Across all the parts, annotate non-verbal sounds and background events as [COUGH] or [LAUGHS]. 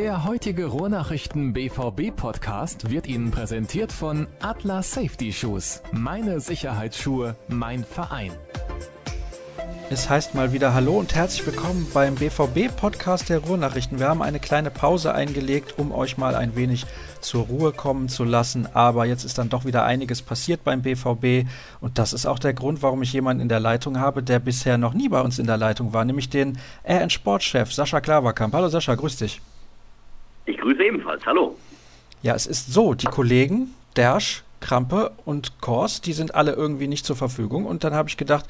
Der heutige Ruhrnachrichten BVB Podcast wird Ihnen präsentiert von Atlas Safety Shoes. Meine Sicherheitsschuhe, mein Verein. Es heißt mal wieder Hallo und herzlich willkommen beim BVB-Podcast der Ruhrnachrichten. Wir haben eine kleine Pause eingelegt, um euch mal ein wenig zur Ruhe kommen zu lassen. Aber jetzt ist dann doch wieder einiges passiert beim BVB. Und das ist auch der Grund, warum ich jemanden in der Leitung habe, der bisher noch nie bei uns in der Leitung war, nämlich den RN Sportchef Sascha Klaverkamp. Hallo Sascha, grüß dich. Ich grüße ebenfalls. Hallo. Ja, es ist so, die Kollegen Dersch, Krampe und Kors, die sind alle irgendwie nicht zur Verfügung. Und dann habe ich gedacht,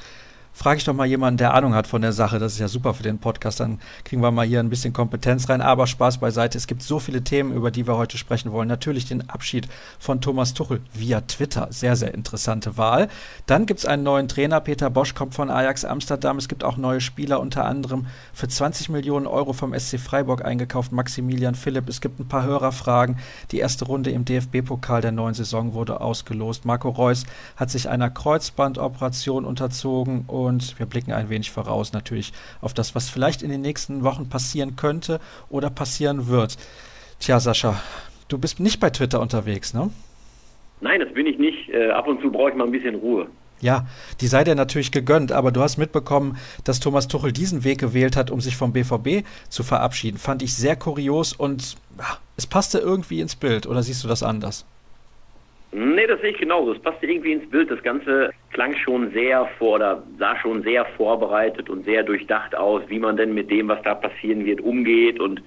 frage ich doch mal jemanden, der Ahnung hat von der Sache. Das ist ja super für den Podcast. Dann kriegen wir mal hier ein bisschen Kompetenz rein. Aber Spaß beiseite. Es gibt so viele Themen, über die wir heute sprechen wollen. Natürlich den Abschied von Thomas Tuchel via Twitter. Sehr, sehr interessante Wahl. Dann gibt es einen neuen Trainer. Peter Bosch kommt von Ajax Amsterdam. Es gibt auch neue Spieler, unter anderem für 20 Millionen Euro vom SC Freiburg eingekauft. Maximilian Philipp. Es gibt ein paar Hörerfragen. Die erste Runde im DFB-Pokal der neuen Saison wurde ausgelost. Marco Reus hat sich einer Kreuzbandoperation unterzogen und wir blicken ein wenig voraus natürlich auf das, was vielleicht in den nächsten Wochen passieren könnte oder passieren wird. Tja, Sascha, du bist nicht bei Twitter unterwegs, ne? Nein, das bin ich nicht. Äh, ab und zu brauche ich mal ein bisschen Ruhe. Ja, die sei dir natürlich gegönnt, aber du hast mitbekommen, dass Thomas Tuchel diesen Weg gewählt hat, um sich vom BVB zu verabschieden. Fand ich sehr kurios und ja, es passte irgendwie ins Bild. Oder siehst du das anders? Nee, das sehe ich genauso. Es passte irgendwie ins Bild. Das Ganze klang schon sehr vor oder sah schon sehr vorbereitet und sehr durchdacht aus, wie man denn mit dem, was da passieren wird, umgeht. Und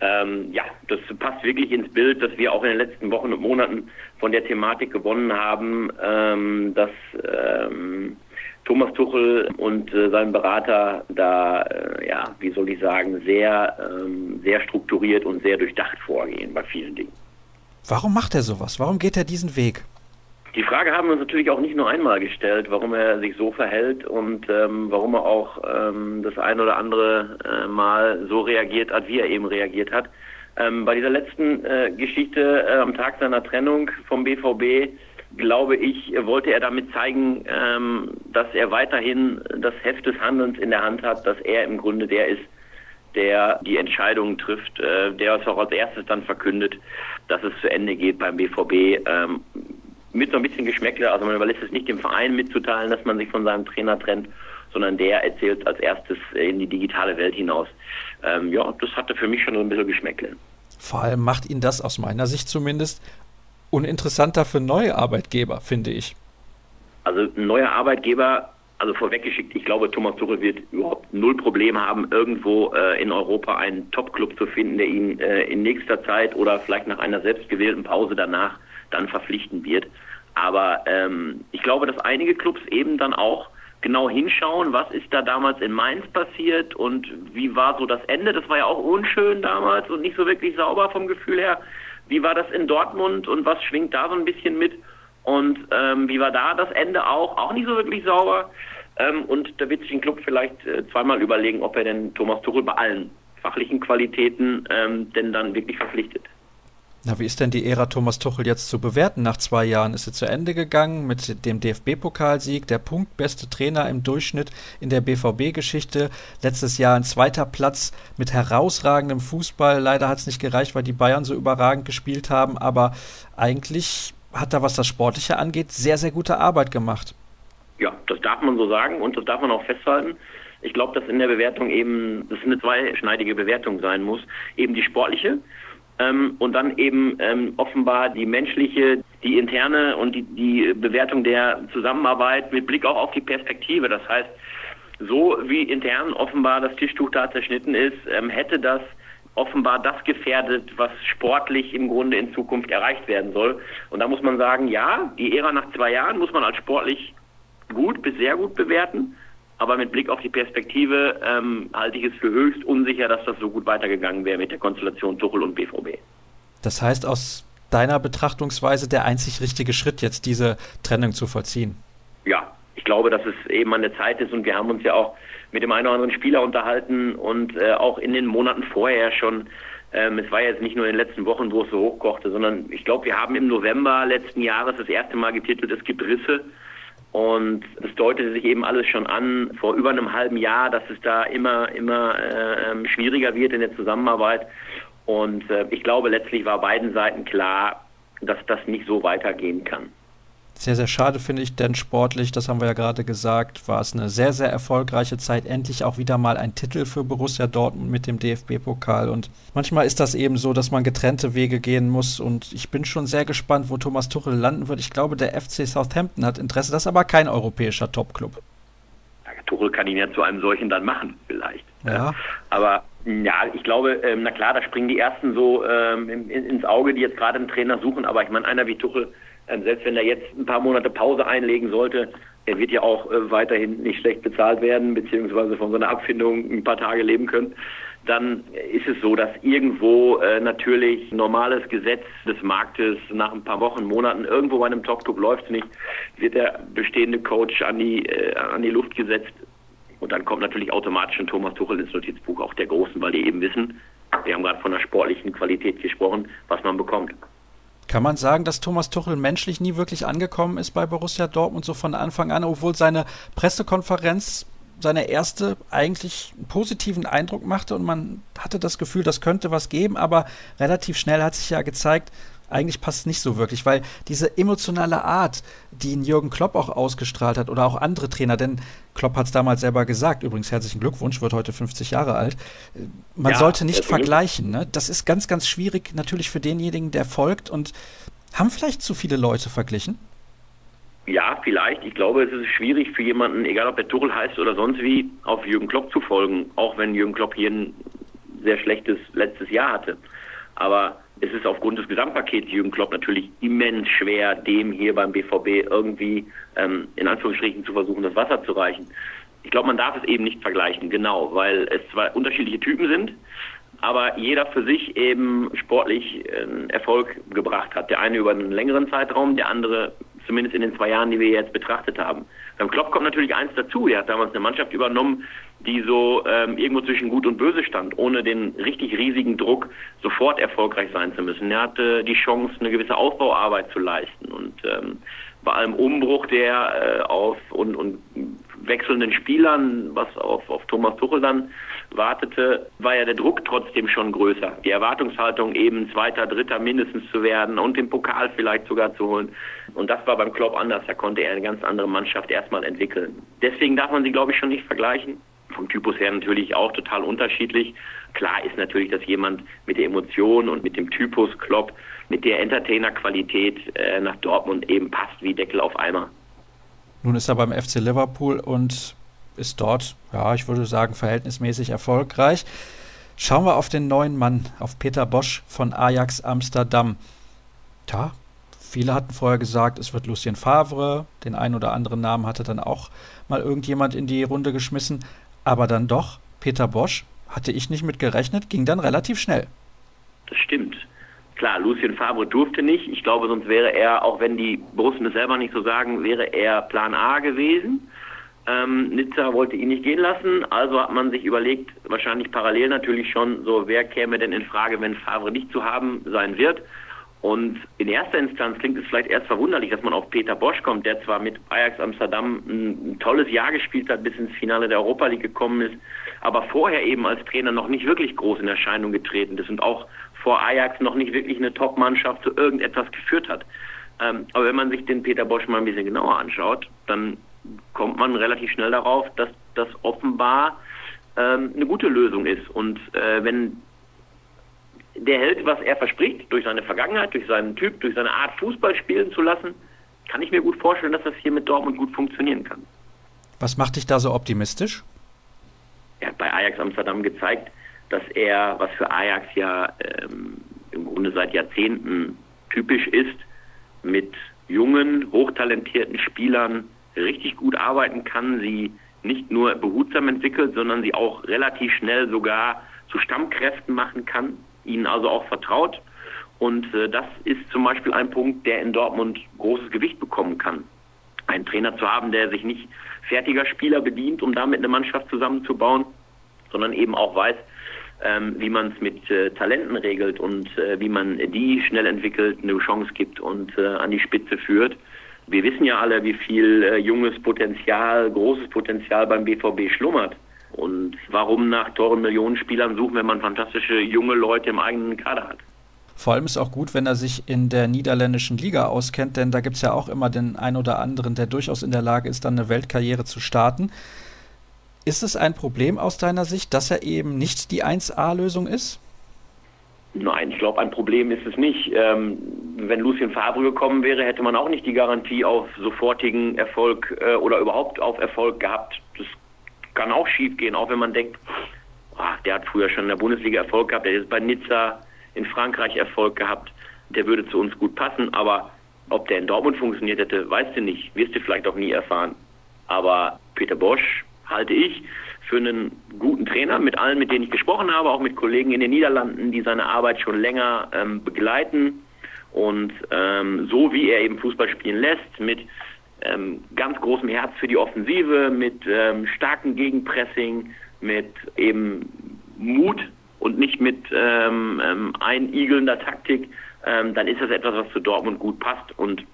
ähm, ja, das passt wirklich ins Bild, dass wir auch in den letzten Wochen und Monaten von der Thematik gewonnen haben, ähm, dass ähm, Thomas Tuchel und äh, sein Berater da, äh, ja, wie soll ich sagen, sehr, ähm, sehr strukturiert und sehr durchdacht vorgehen bei vielen Dingen. Warum macht er sowas? Warum geht er diesen Weg? Die Frage haben wir uns natürlich auch nicht nur einmal gestellt, warum er sich so verhält und ähm, warum er auch ähm, das ein oder andere äh, Mal so reagiert hat, wie er eben reagiert hat. Ähm, bei dieser letzten äh, Geschichte äh, am Tag seiner Trennung vom BVB, glaube ich, wollte er damit zeigen, ähm, dass er weiterhin das Heft des Handelns in der Hand hat, dass er im Grunde der ist, der die Entscheidungen trifft, äh, der es auch als erstes dann verkündet, dass es zu Ende geht beim BVB. Ähm, mit so ein bisschen Geschmäckle, also man überlässt es nicht dem Verein mitzuteilen, dass man sich von seinem Trainer trennt, sondern der erzählt als erstes in die digitale Welt hinaus. Ähm, ja, das hatte für mich schon so ein bisschen Geschmäckle. Vor allem macht ihn das aus meiner Sicht zumindest uninteressanter für neue Arbeitgeber, finde ich. Also ein neuer Arbeitgeber also vorweggeschickt, ich glaube, Thomas Tuchel wird überhaupt null Problem haben, irgendwo äh, in Europa einen Top-Club zu finden, der ihn äh, in nächster Zeit oder vielleicht nach einer selbstgewählten Pause danach dann verpflichten wird. Aber ähm, ich glaube, dass einige Clubs eben dann auch genau hinschauen, was ist da damals in Mainz passiert und wie war so das Ende. Das war ja auch unschön damals und nicht so wirklich sauber vom Gefühl her. Wie war das in Dortmund und was schwingt da so ein bisschen mit? Und ähm, wie war da das Ende auch? Auch nicht so wirklich sauber. Ähm, und da wird sich ein Club vielleicht äh, zweimal überlegen, ob er denn Thomas Tuchel bei allen fachlichen Qualitäten ähm, denn dann wirklich verpflichtet. Na, wie ist denn die Ära Thomas Tuchel jetzt zu bewerten? Nach zwei Jahren ist sie zu Ende gegangen mit dem DFB-Pokalsieg, der punktbeste Trainer im Durchschnitt in der BVB-Geschichte. Letztes Jahr ein zweiter Platz mit herausragendem Fußball. Leider hat es nicht gereicht, weil die Bayern so überragend gespielt haben, aber eigentlich hat er, was das Sportliche angeht, sehr, sehr gute Arbeit gemacht. Ja, das darf man so sagen und das darf man auch festhalten. Ich glaube, dass in der Bewertung eben, das eine zweischneidige Bewertung sein muss. Eben die sportliche ähm, und dann eben ähm, offenbar die menschliche, die interne und die, die Bewertung der Zusammenarbeit mit Blick auch auf die Perspektive. Das heißt, so wie intern offenbar das Tischtuch da zerschnitten ist, ähm, hätte das offenbar das gefährdet, was sportlich im Grunde in Zukunft erreicht werden soll. Und da muss man sagen, ja, die Ära nach zwei Jahren muss man als sportlich gut bis sehr gut bewerten. Aber mit Blick auf die Perspektive ähm, halte ich es für höchst unsicher, dass das so gut weitergegangen wäre mit der Konstellation Tuchel und BVB. Das heißt, aus deiner Betrachtungsweise der einzig richtige Schritt, jetzt diese Trennung zu vollziehen? Ja, ich glaube, dass es eben an der Zeit ist und wir haben uns ja auch mit dem einen oder anderen Spieler unterhalten und äh, auch in den Monaten vorher schon. Ähm, es war jetzt nicht nur in den letzten Wochen, wo es so hochkochte, sondern ich glaube, wir haben im November letzten Jahres das erste Mal getitelt, es gibt Risse. Und es deutete sich eben alles schon an vor über einem halben Jahr, dass es da immer, immer äh, schwieriger wird in der Zusammenarbeit. Und äh, ich glaube, letztlich war beiden Seiten klar, dass das nicht so weitergehen kann. Sehr, sehr schade finde ich, denn sportlich, das haben wir ja gerade gesagt, war es eine sehr, sehr erfolgreiche Zeit. Endlich auch wieder mal ein Titel für Borussia Dortmund mit dem DFB-Pokal. Und manchmal ist das eben so, dass man getrennte Wege gehen muss. Und ich bin schon sehr gespannt, wo Thomas Tuchel landen wird. Ich glaube, der FC Southampton hat Interesse. Das ist aber kein europäischer Topclub. Tuchel kann ihn ja zu einem solchen dann machen, vielleicht. Ja. Aber ja, ich glaube, ähm, na klar, da springen die ersten so ähm, ins Auge, die jetzt gerade einen Trainer suchen. Aber ich meine, einer wie Tuchel ähm, selbst wenn er jetzt ein paar Monate Pause einlegen sollte, er wird ja auch äh, weiterhin nicht schlecht bezahlt werden, beziehungsweise von seiner Abfindung ein paar Tage leben können, dann ist es so, dass irgendwo äh, natürlich normales Gesetz des Marktes nach ein paar Wochen, Monaten, irgendwo bei einem Top-Club läuft es nicht, wird der bestehende Coach an die, äh, an die Luft gesetzt. Und dann kommt natürlich automatisch ein Thomas Tuchel ins Notizbuch, auch der Großen, weil die eben wissen, wir haben gerade von der sportlichen Qualität gesprochen, was man bekommt. Kann man sagen, dass Thomas Tuchel menschlich nie wirklich angekommen ist bei Borussia Dortmund so von Anfang an, obwohl seine Pressekonferenz seine erste eigentlich einen positiven Eindruck machte und man hatte das Gefühl, das könnte was geben, aber relativ schnell hat sich ja gezeigt, eigentlich passt es nicht so wirklich, weil diese emotionale Art, die ihn Jürgen Klopp auch ausgestrahlt hat oder auch andere Trainer, denn Klopp hat es damals selber gesagt, übrigens herzlichen Glückwunsch, wird heute 50 Jahre alt, man ja, sollte nicht vergleichen. Ne? Das ist ganz, ganz schwierig natürlich für denjenigen, der folgt und haben vielleicht zu viele Leute verglichen? Ja, vielleicht. Ich glaube, es ist schwierig für jemanden, egal ob er Tuchel heißt oder sonst wie, auf Jürgen Klopp zu folgen, auch wenn Jürgen Klopp hier ein sehr schlechtes letztes Jahr hatte. Aber es ist aufgrund des Gesamtpakets Jürgen Klopp natürlich immens schwer, dem hier beim BVB irgendwie ähm, in Anführungsstrichen zu versuchen, das Wasser zu reichen. Ich glaube, man darf es eben nicht vergleichen, genau, weil es zwei unterschiedliche Typen sind, aber jeder für sich eben sportlich äh, Erfolg gebracht hat. Der eine über einen längeren Zeitraum, der andere zumindest in den zwei Jahren, die wir jetzt betrachtet haben. Beim Klopp kommt natürlich eins dazu. Er hat damals eine Mannschaft übernommen, die so ähm, irgendwo zwischen Gut und Böse stand, ohne den richtig riesigen Druck, sofort erfolgreich sein zu müssen. Er hatte die Chance, eine gewisse Aufbauarbeit zu leisten und ähm, bei allem Umbruch der äh, auf und, und wechselnden Spielern, was auf, auf Thomas Tuchel dann wartete, war ja der Druck trotzdem schon größer. Die Erwartungshaltung eben Zweiter, Dritter mindestens zu werden und den Pokal vielleicht sogar zu holen. Und das war beim Klopp anders. Da konnte er eine ganz andere Mannschaft erstmal entwickeln. Deswegen darf man sie, glaube ich, schon nicht vergleichen. Vom Typus her natürlich auch total unterschiedlich. Klar ist natürlich, dass jemand mit der Emotion und mit dem Typus Klopp, mit der Entertainer-Qualität äh, nach Dortmund eben passt wie Deckel auf Eimer. Nun ist er beim FC Liverpool und ist dort, ja, ich würde sagen, verhältnismäßig erfolgreich. Schauen wir auf den neuen Mann, auf Peter Bosch von Ajax Amsterdam. Tja, viele hatten vorher gesagt, es wird Lucien Favre. Den einen oder anderen Namen hatte dann auch mal irgendjemand in die Runde geschmissen. Aber dann doch, Peter Bosch, hatte ich nicht mit gerechnet, ging dann relativ schnell. Das stimmt. Klar, Lucien Favre durfte nicht. Ich glaube, sonst wäre er, auch wenn die Borussen es selber nicht so sagen, wäre er Plan A gewesen. Ähm, Nizza wollte ihn nicht gehen lassen, also hat man sich überlegt, wahrscheinlich parallel natürlich schon, so wer käme denn in Frage, wenn Favre nicht zu haben sein wird. Und in erster Instanz klingt es vielleicht erst verwunderlich, dass man auf Peter Bosch kommt, der zwar mit Ajax Amsterdam ein, ein tolles Jahr gespielt hat, bis ins Finale der Europa League gekommen ist, aber vorher eben als Trainer noch nicht wirklich groß in Erscheinung getreten ist und auch vor Ajax noch nicht wirklich eine Top-Mannschaft zu irgendetwas geführt hat. Ähm, aber wenn man sich den Peter Bosch mal ein bisschen genauer anschaut, dann kommt man relativ schnell darauf, dass das offenbar ähm, eine gute Lösung ist. Und äh, wenn der hält, was er verspricht, durch seine Vergangenheit, durch seinen Typ, durch seine Art, Fußball spielen zu lassen, kann ich mir gut vorstellen, dass das hier mit Dortmund gut funktionieren kann. Was macht dich da so optimistisch? Er hat bei Ajax Amsterdam gezeigt, dass er, was für Ajax ja ähm, im Grunde seit Jahrzehnten typisch ist, mit jungen, hochtalentierten Spielern richtig gut arbeiten kann, sie nicht nur behutsam entwickelt, sondern sie auch relativ schnell sogar zu Stammkräften machen kann, ihnen also auch vertraut. Und äh, das ist zum Beispiel ein Punkt, der in Dortmund großes Gewicht bekommen kann. Einen Trainer zu haben, der sich nicht fertiger Spieler bedient, um damit eine Mannschaft zusammenzubauen, sondern eben auch weiß, ähm, wie man es mit äh, Talenten regelt und äh, wie man die schnell entwickelt, eine Chance gibt und äh, an die Spitze führt. Wir wissen ja alle, wie viel äh, junges Potenzial, großes Potenzial beim BVB schlummert. Und warum nach teuren Millionenspielern suchen, wenn man fantastische junge Leute im eigenen Kader hat? Vor allem ist auch gut, wenn er sich in der niederländischen Liga auskennt, denn da gibt es ja auch immer den einen oder anderen, der durchaus in der Lage ist, dann eine Weltkarriere zu starten. Ist es ein Problem aus deiner Sicht, dass er eben nicht die 1A-Lösung ist? Nein, ich glaube, ein Problem ist es nicht. Ähm, wenn Lucien Favre gekommen wäre, hätte man auch nicht die Garantie auf sofortigen Erfolg äh, oder überhaupt auf Erfolg gehabt. Das kann auch schiefgehen, auch wenn man denkt, ach, der hat früher schon in der Bundesliga Erfolg gehabt, der ist bei Nizza in Frankreich Erfolg gehabt, der würde zu uns gut passen, aber ob der in Dortmund funktioniert hätte, weißt du nicht, wirst du vielleicht auch nie erfahren. Aber Peter Bosch halte ich für einen guten Trainer, mit allen, mit denen ich gesprochen habe, auch mit Kollegen in den Niederlanden, die seine Arbeit schon länger ähm, begleiten. Und ähm, so wie er eben Fußball spielen lässt, mit ähm, ganz großem Herz für die Offensive, mit ähm, starkem Gegenpressing, mit eben Mut und nicht mit ähm, ähm, einigelnder Taktik, ähm, dann ist das etwas, was zu Dortmund gut passt und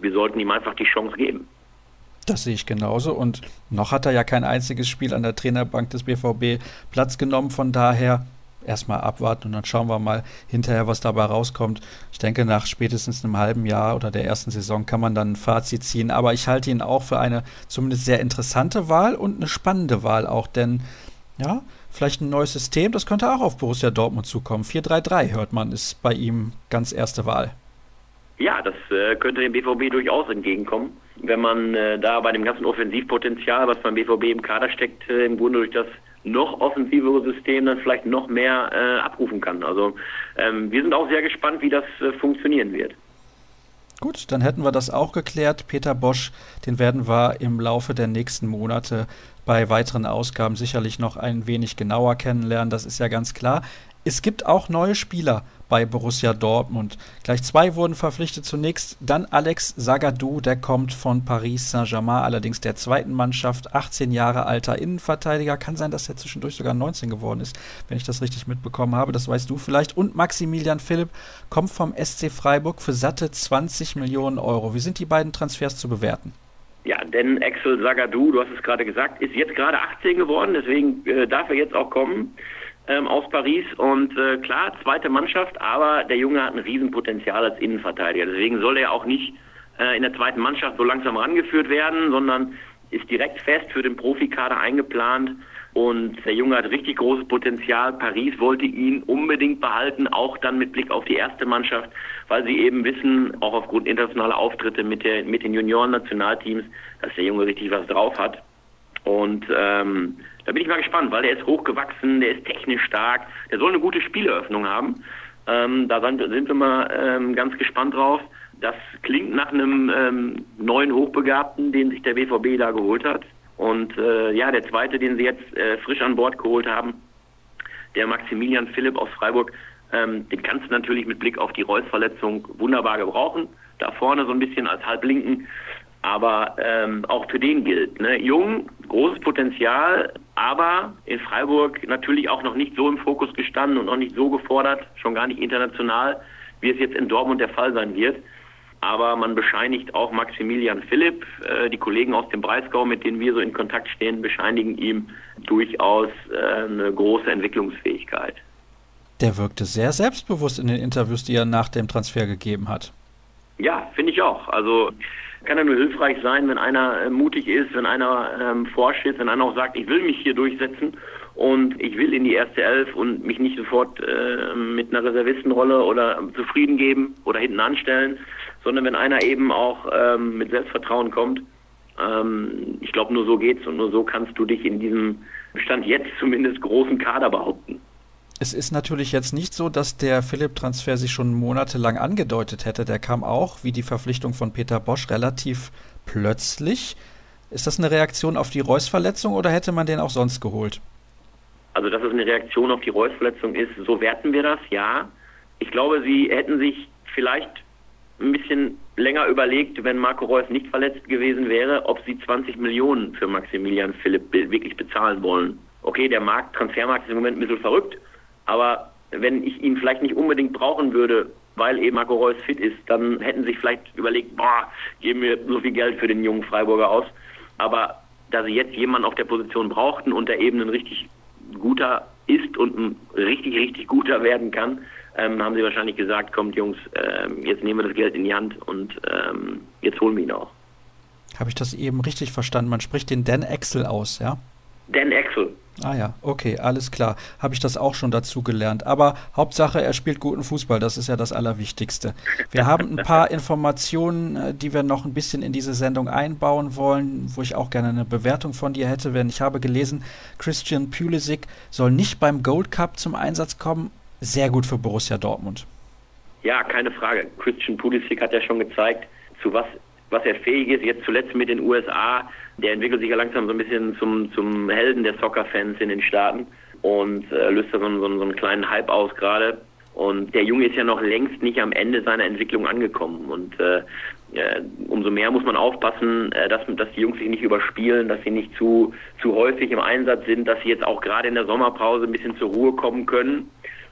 wir sollten ihm einfach die Chance geben. Das sehe ich genauso. Und noch hat er ja kein einziges Spiel an der Trainerbank des BVB Platz genommen. Von daher erstmal abwarten und dann schauen wir mal hinterher, was dabei rauskommt. Ich denke, nach spätestens einem halben Jahr oder der ersten Saison kann man dann ein Fazit ziehen. Aber ich halte ihn auch für eine zumindest sehr interessante Wahl und eine spannende Wahl auch, denn ja, vielleicht ein neues System, das könnte auch auf Borussia Dortmund zukommen. 4-3-3 hört man, ist bei ihm ganz erste Wahl. Ja, das äh, könnte dem BVB durchaus entgegenkommen, wenn man äh, da bei dem ganzen Offensivpotenzial, was beim BVB im Kader steckt, äh, im Grunde durch das noch offensivere System dann vielleicht noch mehr äh, abrufen kann. Also ähm, wir sind auch sehr gespannt, wie das äh, funktionieren wird. Gut, dann hätten wir das auch geklärt. Peter Bosch, den werden wir im Laufe der nächsten Monate bei weiteren Ausgaben sicherlich noch ein wenig genauer kennenlernen. Das ist ja ganz klar. Es gibt auch neue Spieler bei Borussia Dortmund. Gleich zwei wurden verpflichtet. Zunächst dann Alex Sagadou, der kommt von Paris Saint-Germain, allerdings der zweiten Mannschaft, 18 Jahre alter Innenverteidiger. Kann sein, dass er zwischendurch sogar 19 geworden ist, wenn ich das richtig mitbekommen habe. Das weißt du vielleicht. Und Maximilian Philipp kommt vom SC Freiburg für satte 20 Millionen Euro. Wie sind die beiden Transfers zu bewerten? Ja, denn Axel Sagadou, du hast es gerade gesagt, ist jetzt gerade 18 geworden, deswegen äh, darf er jetzt auch kommen ähm, aus Paris. Und äh, klar, zweite Mannschaft, aber der Junge hat ein Riesenpotenzial als Innenverteidiger. Deswegen soll er auch nicht äh, in der zweiten Mannschaft so langsam rangeführt werden, sondern ist direkt fest für den Profikader eingeplant. Und der Junge hat richtig großes Potenzial. Paris wollte ihn unbedingt behalten, auch dann mit Blick auf die erste Mannschaft, weil sie eben wissen, auch aufgrund internationaler Auftritte mit, der, mit den Junioren-Nationalteams, dass der Junge richtig was drauf hat. Und ähm, da bin ich mal gespannt, weil der ist hochgewachsen, der ist technisch stark, der soll eine gute Spieleröffnung haben. Ähm, da sind, sind, wir mal ähm, ganz gespannt drauf. Das klingt nach einem ähm, neuen Hochbegabten, den sich der BVB da geholt hat. Und äh, ja, der zweite, den sie jetzt äh, frisch an Bord geholt haben, der Maximilian Philipp aus Freiburg, ähm, den kannst du natürlich mit Blick auf die Reus-Verletzung wunderbar gebrauchen. Da vorne so ein bisschen als Halblinken. Aber ähm, auch für den gilt, ne? jung, großes Potenzial, aber in Freiburg natürlich auch noch nicht so im Fokus gestanden und noch nicht so gefordert, schon gar nicht international, wie es jetzt in Dortmund der Fall sein wird. Aber man bescheinigt auch Maximilian Philipp, äh, die Kollegen aus dem Breisgau, mit denen wir so in Kontakt stehen, bescheinigen ihm durchaus äh, eine große Entwicklungsfähigkeit. Der wirkte sehr selbstbewusst in den Interviews, die er nach dem Transfer gegeben hat. Ja, finde ich auch. Also kann ja nur hilfreich sein, wenn einer äh, mutig ist, wenn einer ähm, vorsteht, wenn einer auch sagt, ich will mich hier durchsetzen und ich will in die erste Elf und mich nicht sofort äh, mit einer Reservistenrolle oder zufrieden geben oder hinten anstellen, sondern wenn einer eben auch ähm, mit Selbstvertrauen kommt. Ähm, ich glaube, nur so geht's und nur so kannst du dich in diesem Stand jetzt zumindest großen Kader behaupten. Es ist natürlich jetzt nicht so, dass der Philipp-Transfer sich schon monatelang angedeutet hätte. Der kam auch, wie die Verpflichtung von Peter Bosch, relativ plötzlich. Ist das eine Reaktion auf die Reus-Verletzung oder hätte man den auch sonst geholt? Also, dass es eine Reaktion auf die Reus-Verletzung ist, so werten wir das, ja. Ich glaube, sie hätten sich vielleicht ein bisschen länger überlegt, wenn Marco Reus nicht verletzt gewesen wäre, ob sie 20 Millionen für Maximilian Philipp wirklich bezahlen wollen. Okay, der Markt, Transfermarkt ist im Moment ein bisschen verrückt, aber wenn ich ihn vielleicht nicht unbedingt brauchen würde, weil eben Marco Reus fit ist, dann hätten sie sich vielleicht überlegt, boah, geben wir so viel Geld für den jungen Freiburger aus. Aber da sie jetzt jemanden auf der Position brauchten und der eben ein richtig guter ist und ein richtig, richtig guter werden kann, ähm, haben sie wahrscheinlich gesagt, kommt Jungs, ähm, jetzt nehmen wir das Geld in die Hand und ähm, jetzt holen wir ihn auch. Habe ich das eben richtig verstanden? Man spricht den Dan Axel aus, ja? Dan Axel. Ah ja, okay, alles klar. Habe ich das auch schon dazu gelernt. Aber Hauptsache, er spielt guten Fußball, das ist ja das Allerwichtigste. Wir haben ein paar Informationen, äh, die wir noch ein bisschen in diese Sendung einbauen wollen, wo ich auch gerne eine Bewertung von dir hätte. Denn ich habe gelesen, Christian Pulisic soll nicht beim Gold Cup zum Einsatz kommen. Sehr gut für Borussia Dortmund. Ja, keine Frage. Christian Pulisic hat ja schon gezeigt, zu was was er fähig ist. Jetzt zuletzt mit den USA, der entwickelt sich ja langsam so ein bisschen zum, zum Helden der Soccer-Fans in den Staaten und äh, löst da so, so, so einen kleinen Hype aus gerade. Und der Junge ist ja noch längst nicht am Ende seiner Entwicklung angekommen. Und äh, äh, umso mehr muss man aufpassen, äh, dass, dass die Jungs sich nicht überspielen, dass sie nicht zu, zu häufig im Einsatz sind, dass sie jetzt auch gerade in der Sommerpause ein bisschen zur Ruhe kommen können,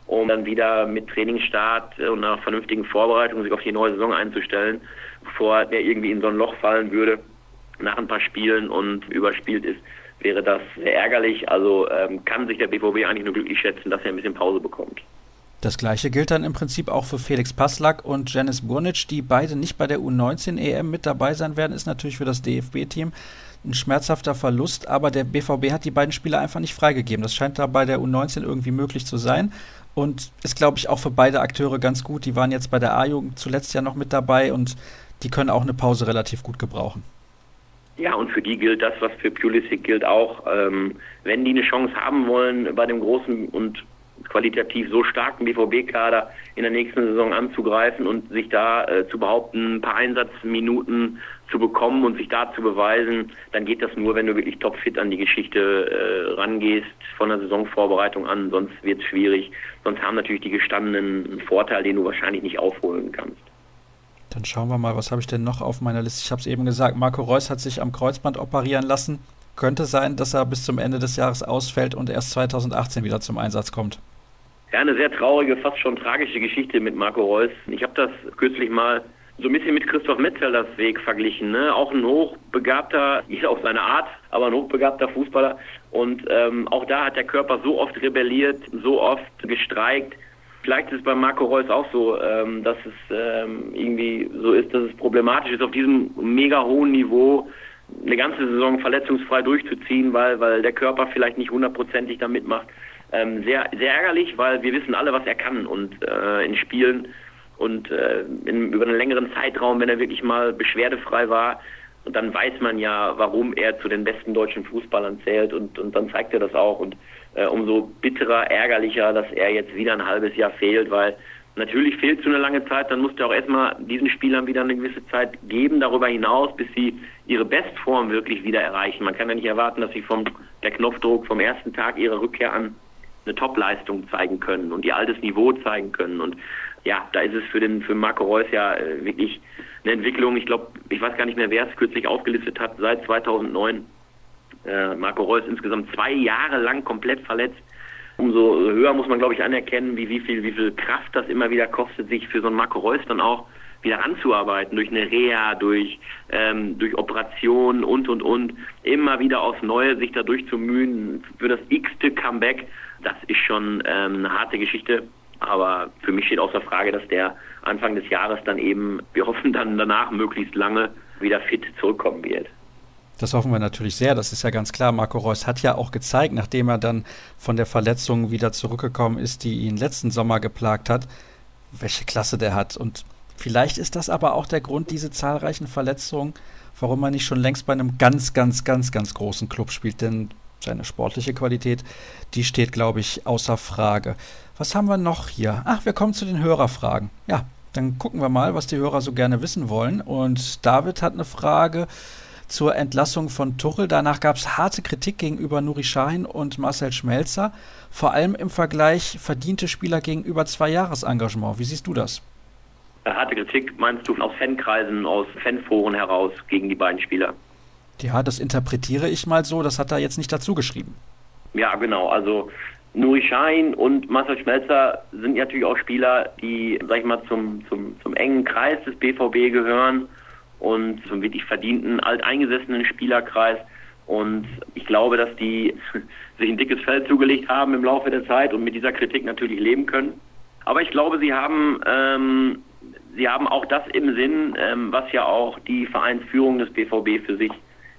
um dann wieder mit Trainingsstart und einer vernünftigen Vorbereitung sich auf die neue Saison einzustellen bevor der irgendwie in so ein Loch fallen würde nach ein paar Spielen und überspielt ist, wäre das sehr ärgerlich. Also ähm, kann sich der BVB eigentlich nur glücklich schätzen, dass er ein bisschen Pause bekommt. Das gleiche gilt dann im Prinzip auch für Felix Passlack und Janis Burnic, die beide nicht bei der U19 EM mit dabei sein werden, ist natürlich für das DFB-Team ein schmerzhafter Verlust, aber der BVB hat die beiden Spieler einfach nicht freigegeben. Das scheint da bei der U19 irgendwie möglich zu sein und ist, glaube ich, auch für beide Akteure ganz gut. Die waren jetzt bei der A-Jugend zuletzt ja noch mit dabei und die können auch eine Pause relativ gut gebrauchen. Ja, und für die gilt das, was für Pulisic gilt auch. Ähm, wenn die eine Chance haben wollen, bei dem großen und qualitativ so starken BVB-Kader in der nächsten Saison anzugreifen und sich da äh, zu behaupten, ein paar Einsatzminuten zu bekommen und sich da zu beweisen, dann geht das nur, wenn du wirklich topfit an die Geschichte äh, rangehst, von der Saisonvorbereitung an, sonst wird es schwierig. Sonst haben natürlich die Gestandenen einen Vorteil, den du wahrscheinlich nicht aufholen kannst. Dann schauen wir mal, was habe ich denn noch auf meiner Liste? Ich habe es eben gesagt, Marco Reus hat sich am Kreuzband operieren lassen. Könnte sein, dass er bis zum Ende des Jahres ausfällt und erst 2018 wieder zum Einsatz kommt. Ja, eine sehr traurige, fast schon tragische Geschichte mit Marco Reus. Ich habe das kürzlich mal so ein bisschen mit Christoph Metzelders Weg verglichen. Ne? Auch ein hochbegabter, [LAUGHS] jeder auf seine Art, aber ein hochbegabter Fußballer. Und ähm, auch da hat der Körper so oft rebelliert, so oft gestreikt, Vielleicht ist es bei Marco Reus auch so, ähm, dass es ähm, irgendwie so ist, dass es problematisch ist, auf diesem mega hohen Niveau eine ganze Saison verletzungsfrei durchzuziehen, weil, weil der Körper vielleicht nicht hundertprozentig da mitmacht. Ähm, sehr, sehr ärgerlich, weil wir wissen alle, was er kann und äh, in Spielen und äh, in, über einen längeren Zeitraum, wenn er wirklich mal beschwerdefrei war, und dann weiß man ja, warum er zu den besten deutschen Fußballern zählt und, und dann zeigt er das auch. Und äh, umso bitterer, ärgerlicher, dass er jetzt wieder ein halbes Jahr fehlt, weil natürlich fehlt so eine lange Zeit, dann muss er auch erstmal diesen Spielern wieder eine gewisse Zeit geben, darüber hinaus, bis sie ihre Bestform wirklich wieder erreichen. Man kann ja nicht erwarten, dass sie vom der Knopfdruck vom ersten Tag ihrer Rückkehr an eine Topleistung zeigen können und ihr altes Niveau zeigen können. Und ja, da ist es für den für Marco Reus ja äh, wirklich eine Entwicklung. Ich glaube, ich weiß gar nicht mehr, wer es kürzlich aufgelistet hat, seit 2009 äh, Marco Reus insgesamt zwei Jahre lang komplett verletzt. Umso höher muss man, glaube ich, anerkennen, wie, wie, viel, wie viel Kraft das immer wieder kostet, sich für so einen Marco Reus dann auch wieder anzuarbeiten, durch eine Reha, durch, ähm, durch Operationen und, und, und, immer wieder aufs Neue sich da durchzumühen für das x-te Comeback, das ist schon ähm, eine harte Geschichte. Aber für mich steht außer Frage, dass der Anfang des Jahres dann eben, wir hoffen dann danach möglichst lange, wieder fit zurückkommen wird. Das hoffen wir natürlich sehr, das ist ja ganz klar. Marco Reus hat ja auch gezeigt, nachdem er dann von der Verletzung wieder zurückgekommen ist, die ihn letzten Sommer geplagt hat, welche Klasse der hat. Und vielleicht ist das aber auch der Grund, diese zahlreichen Verletzungen, warum er nicht schon längst bei einem ganz, ganz, ganz, ganz großen Club spielt. Denn seine sportliche Qualität, die steht, glaube ich, außer Frage. Was haben wir noch hier? Ach, wir kommen zu den Hörerfragen. Ja, dann gucken wir mal, was die Hörer so gerne wissen wollen. Und David hat eine Frage zur Entlassung von Tuchel. Danach gab es harte Kritik gegenüber Nuri Sahin und Marcel Schmelzer, vor allem im Vergleich verdiente Spieler gegenüber zwei Jahresengagement. Wie siehst du das? Harte Kritik meinst du aus Fankreisen, aus Fanforen heraus gegen die beiden Spieler? Ja, das interpretiere ich mal so. Das hat er jetzt nicht dazu geschrieben. Ja, genau. Also Nuri Sahin und Marcel Schmelzer sind natürlich auch Spieler, die, sag ich mal, zum, zum, zum engen Kreis des BVB gehören und zum wirklich verdienten, alteingesessenen Spielerkreis. Und ich glaube, dass die [LAUGHS] sich ein dickes Feld zugelegt haben im Laufe der Zeit und mit dieser Kritik natürlich leben können. Aber ich glaube, sie haben, ähm, sie haben auch das im Sinn, ähm, was ja auch die Vereinsführung des BVB für sich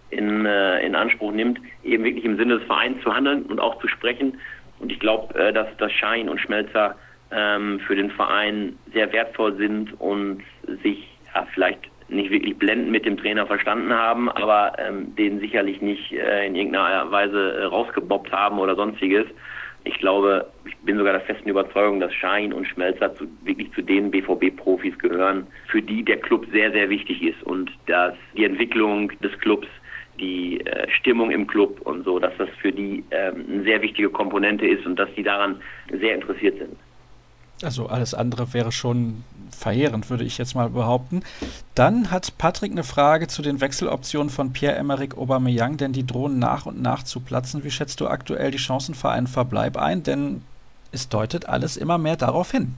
in, äh, in Anspruch nimmt, eben wirklich im Sinne des Vereins zu handeln und auch zu sprechen. Und ich glaube, äh, dass, dass Schein und Schmelzer ähm, für den Verein sehr wertvoll sind und sich ja, vielleicht nicht wirklich blendend mit dem Trainer verstanden haben, aber ähm, den sicherlich nicht äh, in irgendeiner Weise äh, rausgebobbt haben oder sonstiges. Ich glaube, ich bin sogar der festen Überzeugung, dass Schein und Schmelzer zu, wirklich zu den BVB-Profis gehören, für die der Club sehr, sehr wichtig ist und dass die Entwicklung des Clubs die äh, Stimmung im Club und so, dass das für die ähm, eine sehr wichtige Komponente ist und dass die daran sehr interessiert sind. Also alles andere wäre schon verheerend, würde ich jetzt mal behaupten. Dann hat Patrick eine Frage zu den Wechseloptionen von Pierre-Emerick Aubameyang, denn die drohen nach und nach zu platzen. Wie schätzt du aktuell die Chancen für einen Verbleib ein? Denn es deutet alles immer mehr darauf hin.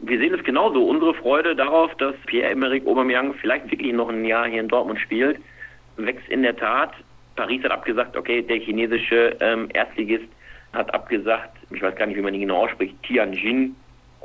Wir sehen es genauso. Unsere Freude darauf, dass Pierre-Emerick Aubameyang vielleicht wirklich noch ein Jahr hier in Dortmund spielt, wächst in der Tat. Paris hat abgesagt, okay, der chinesische ähm, Erstligist hat abgesagt, ich weiß gar nicht, wie man ihn genau ausspricht, Tianjin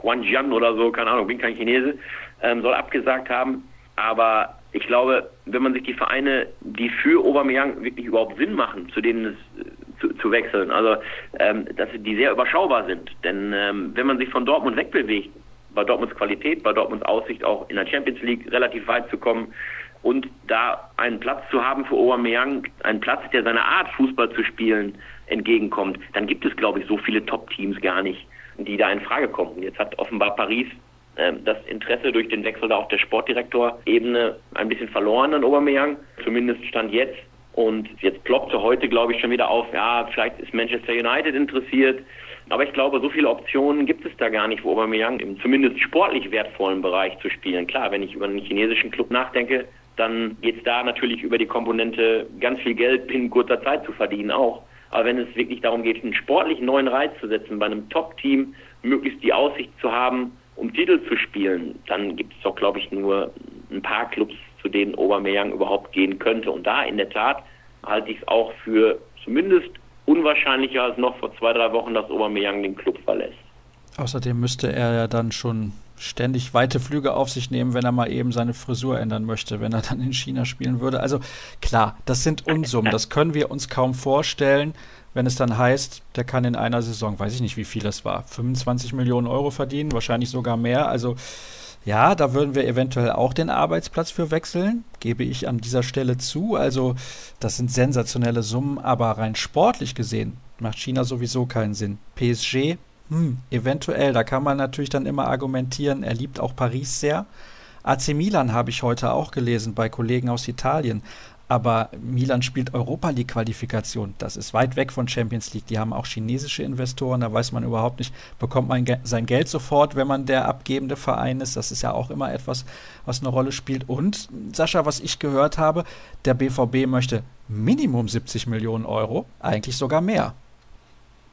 Huanjian oder so, keine Ahnung, bin kein Chinese, ähm, soll abgesagt haben. Aber ich glaube, wenn man sich die Vereine, die für Aubameyang wirklich überhaupt Sinn machen, zu denen es äh, zu, zu wechseln, also ähm, dass die sehr überschaubar sind. Denn ähm, wenn man sich von Dortmund wegbewegt, bei Dortmunds Qualität, bei Dortmunds Aussicht auch in der Champions League relativ weit zu kommen und da einen Platz zu haben für Aubameyang, einen Platz, der seiner Art Fußball zu spielen entgegenkommt, dann gibt es, glaube ich, so viele Top-Teams gar nicht die da in Frage kommen. Jetzt hat offenbar Paris äh, das Interesse durch den Wechsel da auf der Sportdirektorebene ein bisschen verloren an Aubameyang, zumindest stand jetzt. Und jetzt ploppte heute, glaube ich, schon wieder auf, ja, vielleicht ist Manchester United interessiert. Aber ich glaube, so viele Optionen gibt es da gar nicht, wo Aubameyang im zumindest sportlich wertvollen Bereich zu spielen. Klar, wenn ich über einen chinesischen Club nachdenke, dann geht es da natürlich über die Komponente, ganz viel Geld in kurzer Zeit zu verdienen auch. Aber wenn es wirklich darum geht, einen sportlichen neuen Reiz zu setzen, bei einem Top-Team möglichst die Aussicht zu haben, um Titel zu spielen, dann gibt es doch, glaube ich, nur ein paar Clubs, zu denen Aubameyang überhaupt gehen könnte. Und da in der Tat halte ich es auch für zumindest unwahrscheinlicher als noch vor zwei, drei Wochen, dass Aubameyang den Club verlässt. Außerdem müsste er ja dann schon ständig weite Flüge auf sich nehmen, wenn er mal eben seine Frisur ändern möchte, wenn er dann in China spielen würde. Also klar, das sind Unsummen, das können wir uns kaum vorstellen, wenn es dann heißt, der kann in einer Saison, weiß ich nicht, wie viel das war, 25 Millionen Euro verdienen, wahrscheinlich sogar mehr. Also ja, da würden wir eventuell auch den Arbeitsplatz für wechseln, gebe ich an dieser Stelle zu. Also das sind sensationelle Summen, aber rein sportlich gesehen macht China sowieso keinen Sinn. PSG hm, eventuell, da kann man natürlich dann immer argumentieren, er liebt auch Paris sehr. AC Milan habe ich heute auch gelesen bei Kollegen aus Italien. Aber Milan spielt Europa League Qualifikation. Das ist weit weg von Champions League. Die haben auch chinesische Investoren. Da weiß man überhaupt nicht, bekommt man sein Geld sofort, wenn man der abgebende Verein ist. Das ist ja auch immer etwas, was eine Rolle spielt. Und Sascha, was ich gehört habe, der BVB möchte Minimum 70 Millionen Euro, eigentlich sogar mehr.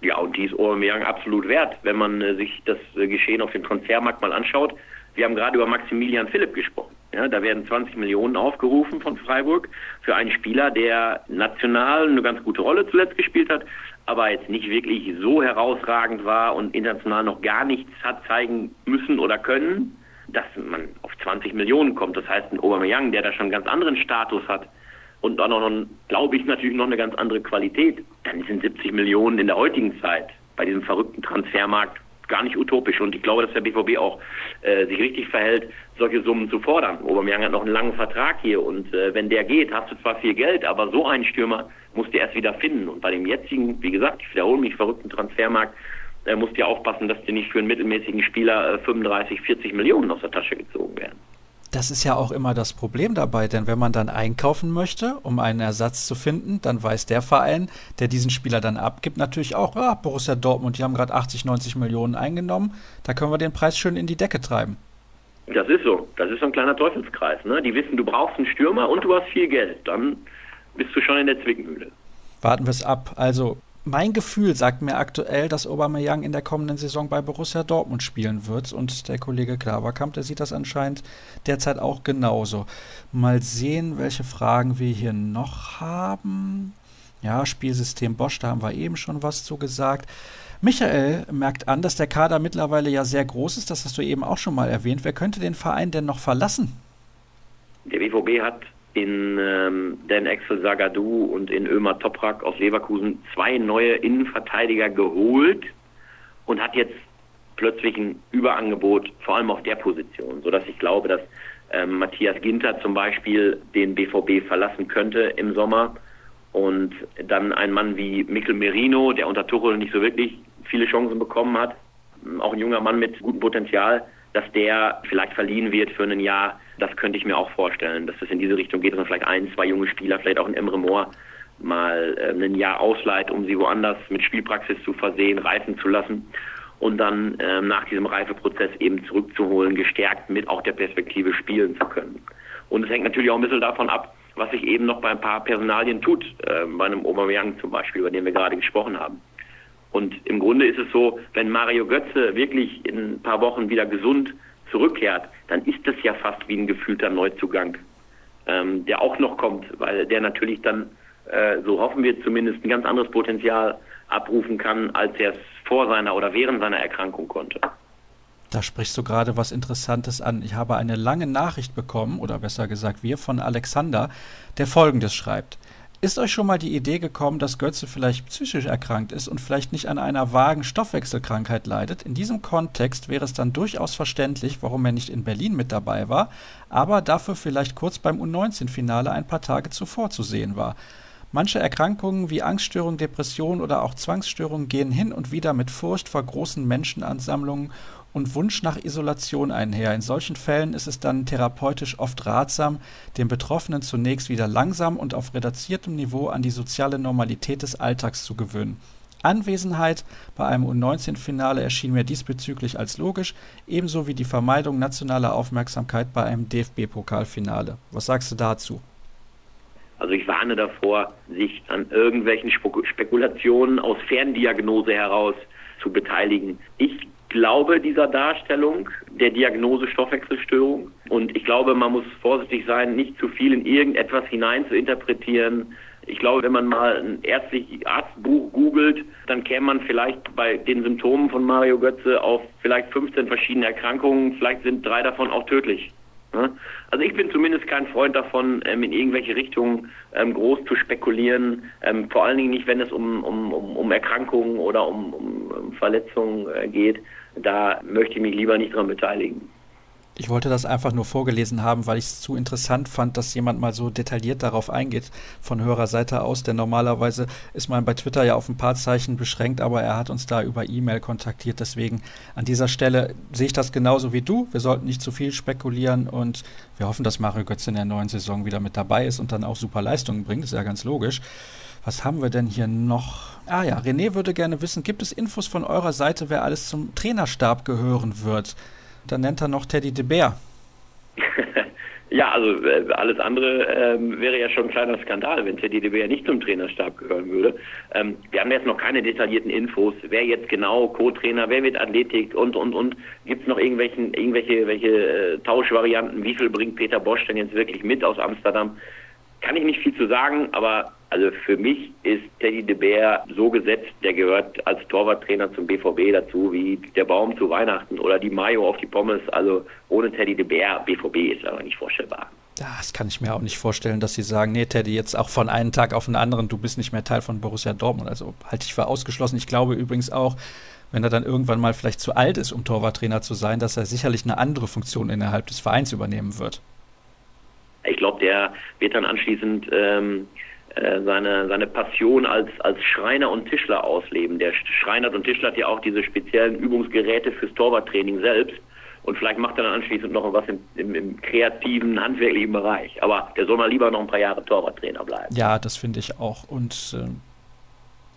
Ja, und die ist Aubameyang absolut wert, wenn man äh, sich das äh, Geschehen auf dem Transfermarkt mal anschaut. Wir haben gerade über Maximilian Philipp gesprochen. Ja, da werden 20 Millionen aufgerufen von Freiburg für einen Spieler, der national eine ganz gute Rolle zuletzt gespielt hat, aber jetzt nicht wirklich so herausragend war und international noch gar nichts hat zeigen müssen oder können, dass man auf 20 Millionen kommt. Das heißt, ein Aubameyang, der da schon einen ganz anderen Status hat, und auch noch, glaube ich, natürlich noch eine ganz andere Qualität, dann sind 70 Millionen in der heutigen Zeit bei diesem verrückten Transfermarkt gar nicht utopisch. Und ich glaube, dass der BVB auch äh, sich richtig verhält, solche Summen zu fordern. Aubameyang hat noch einen langen Vertrag hier und äh, wenn der geht, hast du zwar viel Geld, aber so einen Stürmer musst du erst wieder finden. Und bei dem jetzigen, wie gesagt, ich wiederhole mich, verrückten Transfermarkt, äh, musst du ja aufpassen, dass dir nicht für einen mittelmäßigen Spieler äh, 35, 40 Millionen aus der Tasche gezogen werden. Das ist ja auch immer das Problem dabei, denn wenn man dann einkaufen möchte, um einen Ersatz zu finden, dann weiß der Verein, der diesen Spieler dann abgibt, natürlich auch, ah, Borussia Dortmund, die haben gerade 80, 90 Millionen eingenommen, da können wir den Preis schön in die Decke treiben. Das ist so. Das ist so ein kleiner Teufelskreis. Ne? Die wissen, du brauchst einen Stürmer und du hast viel Geld. Dann bist du schon in der Zwickmühle. Warten wir es ab. Also mein Gefühl sagt mir aktuell, dass Aubameyang in der kommenden Saison bei Borussia Dortmund spielen wird und der Kollege Klaverkamp, der sieht das anscheinend derzeit auch genauso. Mal sehen, welche Fragen wir hier noch haben. Ja, Spielsystem Bosch, da haben wir eben schon was zu gesagt. Michael merkt an, dass der Kader mittlerweile ja sehr groß ist. Das hast du eben auch schon mal erwähnt. Wer könnte den Verein denn noch verlassen? Der BVB hat in ähm, Dan Axel Sagadou und in Ömer Toprak aus Leverkusen zwei neue Innenverteidiger geholt und hat jetzt plötzlich ein Überangebot, vor allem auf der Position, sodass ich glaube, dass ähm, Matthias Ginter zum Beispiel den BVB verlassen könnte im Sommer und dann ein Mann wie Mikkel Merino, der unter Tuchel nicht so wirklich viele Chancen bekommen hat, auch ein junger Mann mit gutem Potenzial, dass der vielleicht verliehen wird für ein Jahr, das könnte ich mir auch vorstellen, dass es in diese Richtung geht, dass man vielleicht ein, zwei junge Spieler, vielleicht auch ein Emre Moore, mal äh, ein Jahr ausleiht, um sie woanders mit Spielpraxis zu versehen, reifen zu lassen und dann ähm, nach diesem Reifeprozess eben zurückzuholen, gestärkt mit auch der Perspektive spielen zu können. Und es hängt natürlich auch ein bisschen davon ab, was sich eben noch bei ein paar Personalien tut, äh, bei einem Aubameyang zum Beispiel, über den wir gerade gesprochen haben. Und im Grunde ist es so, wenn Mario Götze wirklich in ein paar Wochen wieder gesund zurückkehrt, dann ist das ja fast wie ein gefühlter Neuzugang, ähm, der auch noch kommt, weil der natürlich dann, äh, so hoffen wir zumindest, ein ganz anderes Potenzial abrufen kann, als er es vor seiner oder während seiner Erkrankung konnte. Da sprichst du gerade was Interessantes an. Ich habe eine lange Nachricht bekommen, oder besser gesagt wir, von Alexander, der Folgendes schreibt. Ist euch schon mal die Idee gekommen, dass Götze vielleicht psychisch erkrankt ist und vielleicht nicht an einer vagen Stoffwechselkrankheit leidet? In diesem Kontext wäre es dann durchaus verständlich, warum er nicht in Berlin mit dabei war, aber dafür vielleicht kurz beim U19-Finale ein paar Tage zuvor zu sehen war. Manche Erkrankungen wie Angststörung, Depression oder auch Zwangsstörungen gehen hin und wieder mit Furcht vor großen Menschenansammlungen und Wunsch nach Isolation einher. In solchen Fällen ist es dann therapeutisch oft ratsam, den Betroffenen zunächst wieder langsam und auf reduziertem Niveau an die soziale Normalität des Alltags zu gewöhnen. Anwesenheit bei einem U19-Finale erschien mir diesbezüglich als logisch, ebenso wie die Vermeidung nationaler Aufmerksamkeit bei einem DFB-Pokalfinale. Was sagst du dazu? Also ich warne davor, sich an irgendwelchen Spekulationen aus Ferndiagnose heraus zu beteiligen. Ich glaube dieser Darstellung der Diagnose Stoffwechselstörung. Und ich glaube, man muss vorsichtig sein, nicht zu viel in irgendetwas hinein zu interpretieren. Ich glaube, wenn man mal ein ärztliches Arztbuch googelt, dann käme man vielleicht bei den Symptomen von Mario Götze auf vielleicht 15 verschiedene Erkrankungen. Vielleicht sind drei davon auch tödlich. Also ich bin zumindest kein Freund davon, ähm, in irgendwelche Richtungen ähm, groß zu spekulieren, ähm, vor allen Dingen nicht, wenn es um, um, um Erkrankungen oder um, um Verletzungen äh, geht. Da möchte ich mich lieber nicht dran beteiligen. Ich wollte das einfach nur vorgelesen haben, weil ich es zu interessant fand, dass jemand mal so detailliert darauf eingeht von Hörerseite aus. Denn normalerweise ist man bei Twitter ja auf ein paar Zeichen beschränkt, aber er hat uns da über E-Mail kontaktiert. Deswegen an dieser Stelle sehe ich das genauso wie du. Wir sollten nicht zu viel spekulieren und wir hoffen, dass Mario Götze in der neuen Saison wieder mit dabei ist und dann auch super Leistungen bringt. Das ist ja ganz logisch. Was haben wir denn hier noch? Ah ja, René würde gerne wissen, gibt es Infos von eurer Seite, wer alles zum Trainerstab gehören wird? Dann nennt er noch Teddy de Beer. [LAUGHS] ja, also äh, alles andere ähm, wäre ja schon ein kleiner Skandal, wenn Teddy de Beer nicht zum Trainerstab gehören würde. Ähm, wir haben jetzt noch keine detaillierten Infos, wer jetzt genau Co-Trainer, wer wird Athletik und, und, und. Gibt es noch irgendwelchen, irgendwelche welche, äh, Tauschvarianten? Wie viel bringt Peter Bosch denn jetzt wirklich mit aus Amsterdam? Kann ich nicht viel zu sagen, aber also für mich ist Teddy de Beer so gesetzt, der gehört als Torwarttrainer zum BVB dazu, wie der Baum zu Weihnachten oder die Mayo auf die Pommes. Also ohne Teddy de Beer, BVB ist aber nicht vorstellbar. Das kann ich mir auch nicht vorstellen, dass sie sagen, nee, Teddy, jetzt auch von einem Tag auf den anderen, du bist nicht mehr Teil von Borussia Dortmund. Also halte ich für ausgeschlossen. Ich glaube übrigens auch, wenn er dann irgendwann mal vielleicht zu alt ist, um Torwarttrainer zu sein, dass er sicherlich eine andere Funktion innerhalb des Vereins übernehmen wird. Ich glaube, der wird dann anschließend ähm, äh, seine, seine Passion als, als Schreiner und Tischler ausleben. Der Schreiner und Tischler hat ja auch diese speziellen Übungsgeräte fürs Torwarttraining selbst. Und vielleicht macht er dann anschließend noch was im, im, im, kreativen, handwerklichen Bereich. Aber der soll mal lieber noch ein paar Jahre Torwarttrainer bleiben. Ja, das finde ich auch. Und äh,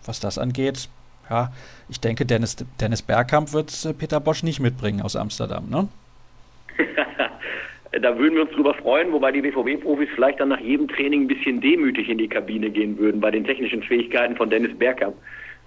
was das angeht, ja, ich denke, Dennis, Dennis Bergkamp wird äh, Peter Bosch nicht mitbringen aus Amsterdam, ne? [LAUGHS] Da würden wir uns drüber freuen, wobei die BVB-Profis vielleicht dann nach jedem Training ein bisschen demütig in die Kabine gehen würden bei den technischen Fähigkeiten von Dennis Bergkamp,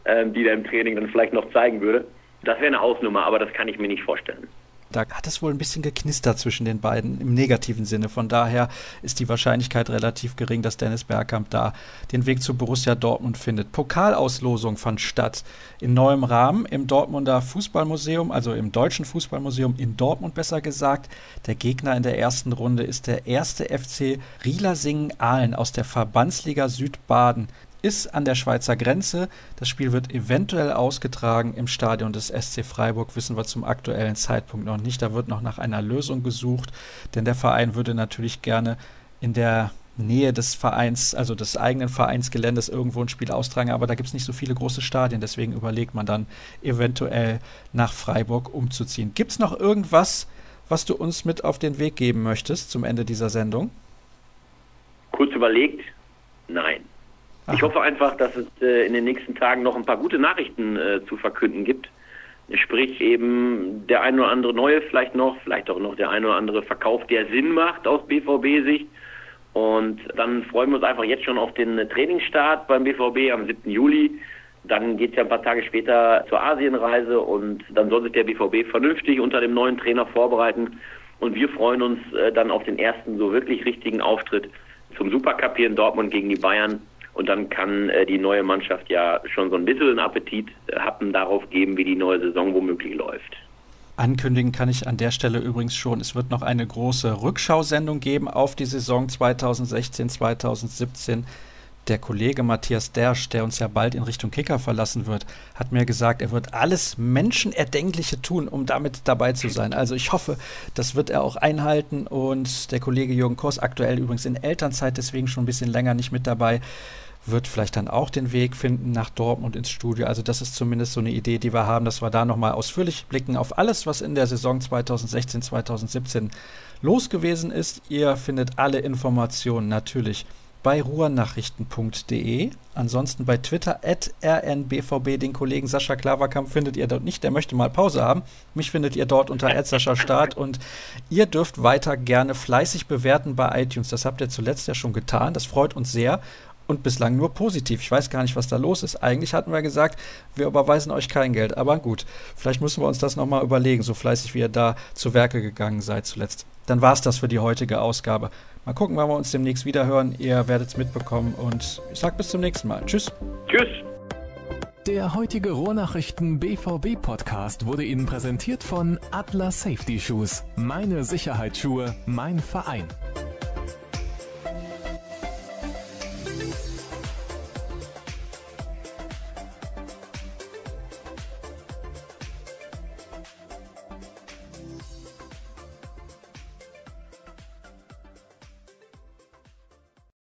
äh, die er im Training dann vielleicht noch zeigen würde. Das wäre eine Ausnummer, aber das kann ich mir nicht vorstellen. Da hat es wohl ein bisschen geknistert zwischen den beiden im negativen Sinne. Von daher ist die Wahrscheinlichkeit relativ gering, dass Dennis Bergkamp da den Weg zu Borussia Dortmund findet. Pokalauslosung fand statt in neuem Rahmen im Dortmunder Fußballmuseum, also im Deutschen Fußballmuseum in Dortmund besser gesagt. Der Gegner in der ersten Runde ist der erste FC Rielersingen-Aalen aus der Verbandsliga Südbaden ist an der Schweizer Grenze. Das Spiel wird eventuell ausgetragen im Stadion des SC Freiburg, wissen wir zum aktuellen Zeitpunkt noch nicht. Da wird noch nach einer Lösung gesucht, denn der Verein würde natürlich gerne in der Nähe des Vereins, also des eigenen Vereinsgeländes irgendwo ein Spiel austragen, aber da gibt es nicht so viele große Stadien, deswegen überlegt man dann eventuell nach Freiburg umzuziehen. Gibt es noch irgendwas, was du uns mit auf den Weg geben möchtest zum Ende dieser Sendung? Kurz überlegt, nein. Ich hoffe einfach, dass es äh, in den nächsten Tagen noch ein paar gute Nachrichten äh, zu verkünden gibt. Sprich eben der ein oder andere neue vielleicht noch, vielleicht auch noch der ein oder andere Verkauf, der Sinn macht aus BVB-Sicht. Und dann freuen wir uns einfach jetzt schon auf den Trainingsstart beim BVB am 7. Juli. Dann geht es ja ein paar Tage später zur Asienreise und dann soll sich der BVB vernünftig unter dem neuen Trainer vorbereiten. Und wir freuen uns äh, dann auf den ersten so wirklich richtigen Auftritt zum Supercup hier in Dortmund gegen die Bayern und dann kann äh, die neue Mannschaft ja schon so ein bisschen Appetit äh, happen darauf geben, wie die neue Saison womöglich läuft. Ankündigen kann ich an der Stelle übrigens schon, es wird noch eine große Rückschausendung geben auf die Saison 2016, 2017. Der Kollege Matthias Dersch, der uns ja bald in Richtung Kicker verlassen wird, hat mir gesagt, er wird alles Menschenerdenkliche tun, um damit dabei zu sein. Also ich hoffe, das wird er auch einhalten. Und der Kollege Jürgen Kors, aktuell übrigens in Elternzeit, deswegen schon ein bisschen länger nicht mit dabei, wird vielleicht dann auch den Weg finden nach Dortmund ins Studio. Also das ist zumindest so eine Idee, die wir haben, dass wir da nochmal ausführlich blicken auf alles, was in der Saison 2016, 2017 los gewesen ist. Ihr findet alle Informationen natürlich bei ruhrnachrichten.de. Ansonsten bei Twitter at rnbvb. Den Kollegen Sascha Klaverkamp findet ihr dort nicht. Der möchte mal Pause haben. Mich findet ihr dort unter Sascha Start. Und ihr dürft weiter gerne fleißig bewerten bei iTunes. Das habt ihr zuletzt ja schon getan. Das freut uns sehr und bislang nur positiv. Ich weiß gar nicht, was da los ist. Eigentlich hatten wir gesagt, wir überweisen euch kein Geld. Aber gut, vielleicht müssen wir uns das nochmal überlegen, so fleißig wie ihr da zu Werke gegangen seid zuletzt. Dann war es das für die heutige Ausgabe. Mal gucken, wann wir uns demnächst wieder hören. Ihr werdet es mitbekommen und ich sag bis zum nächsten Mal. Tschüss. Tschüss. Der heutige Rohrnachrichten BVB Podcast wurde Ihnen präsentiert von Atlas Safety Shoes. Meine Sicherheitsschuhe, mein Verein.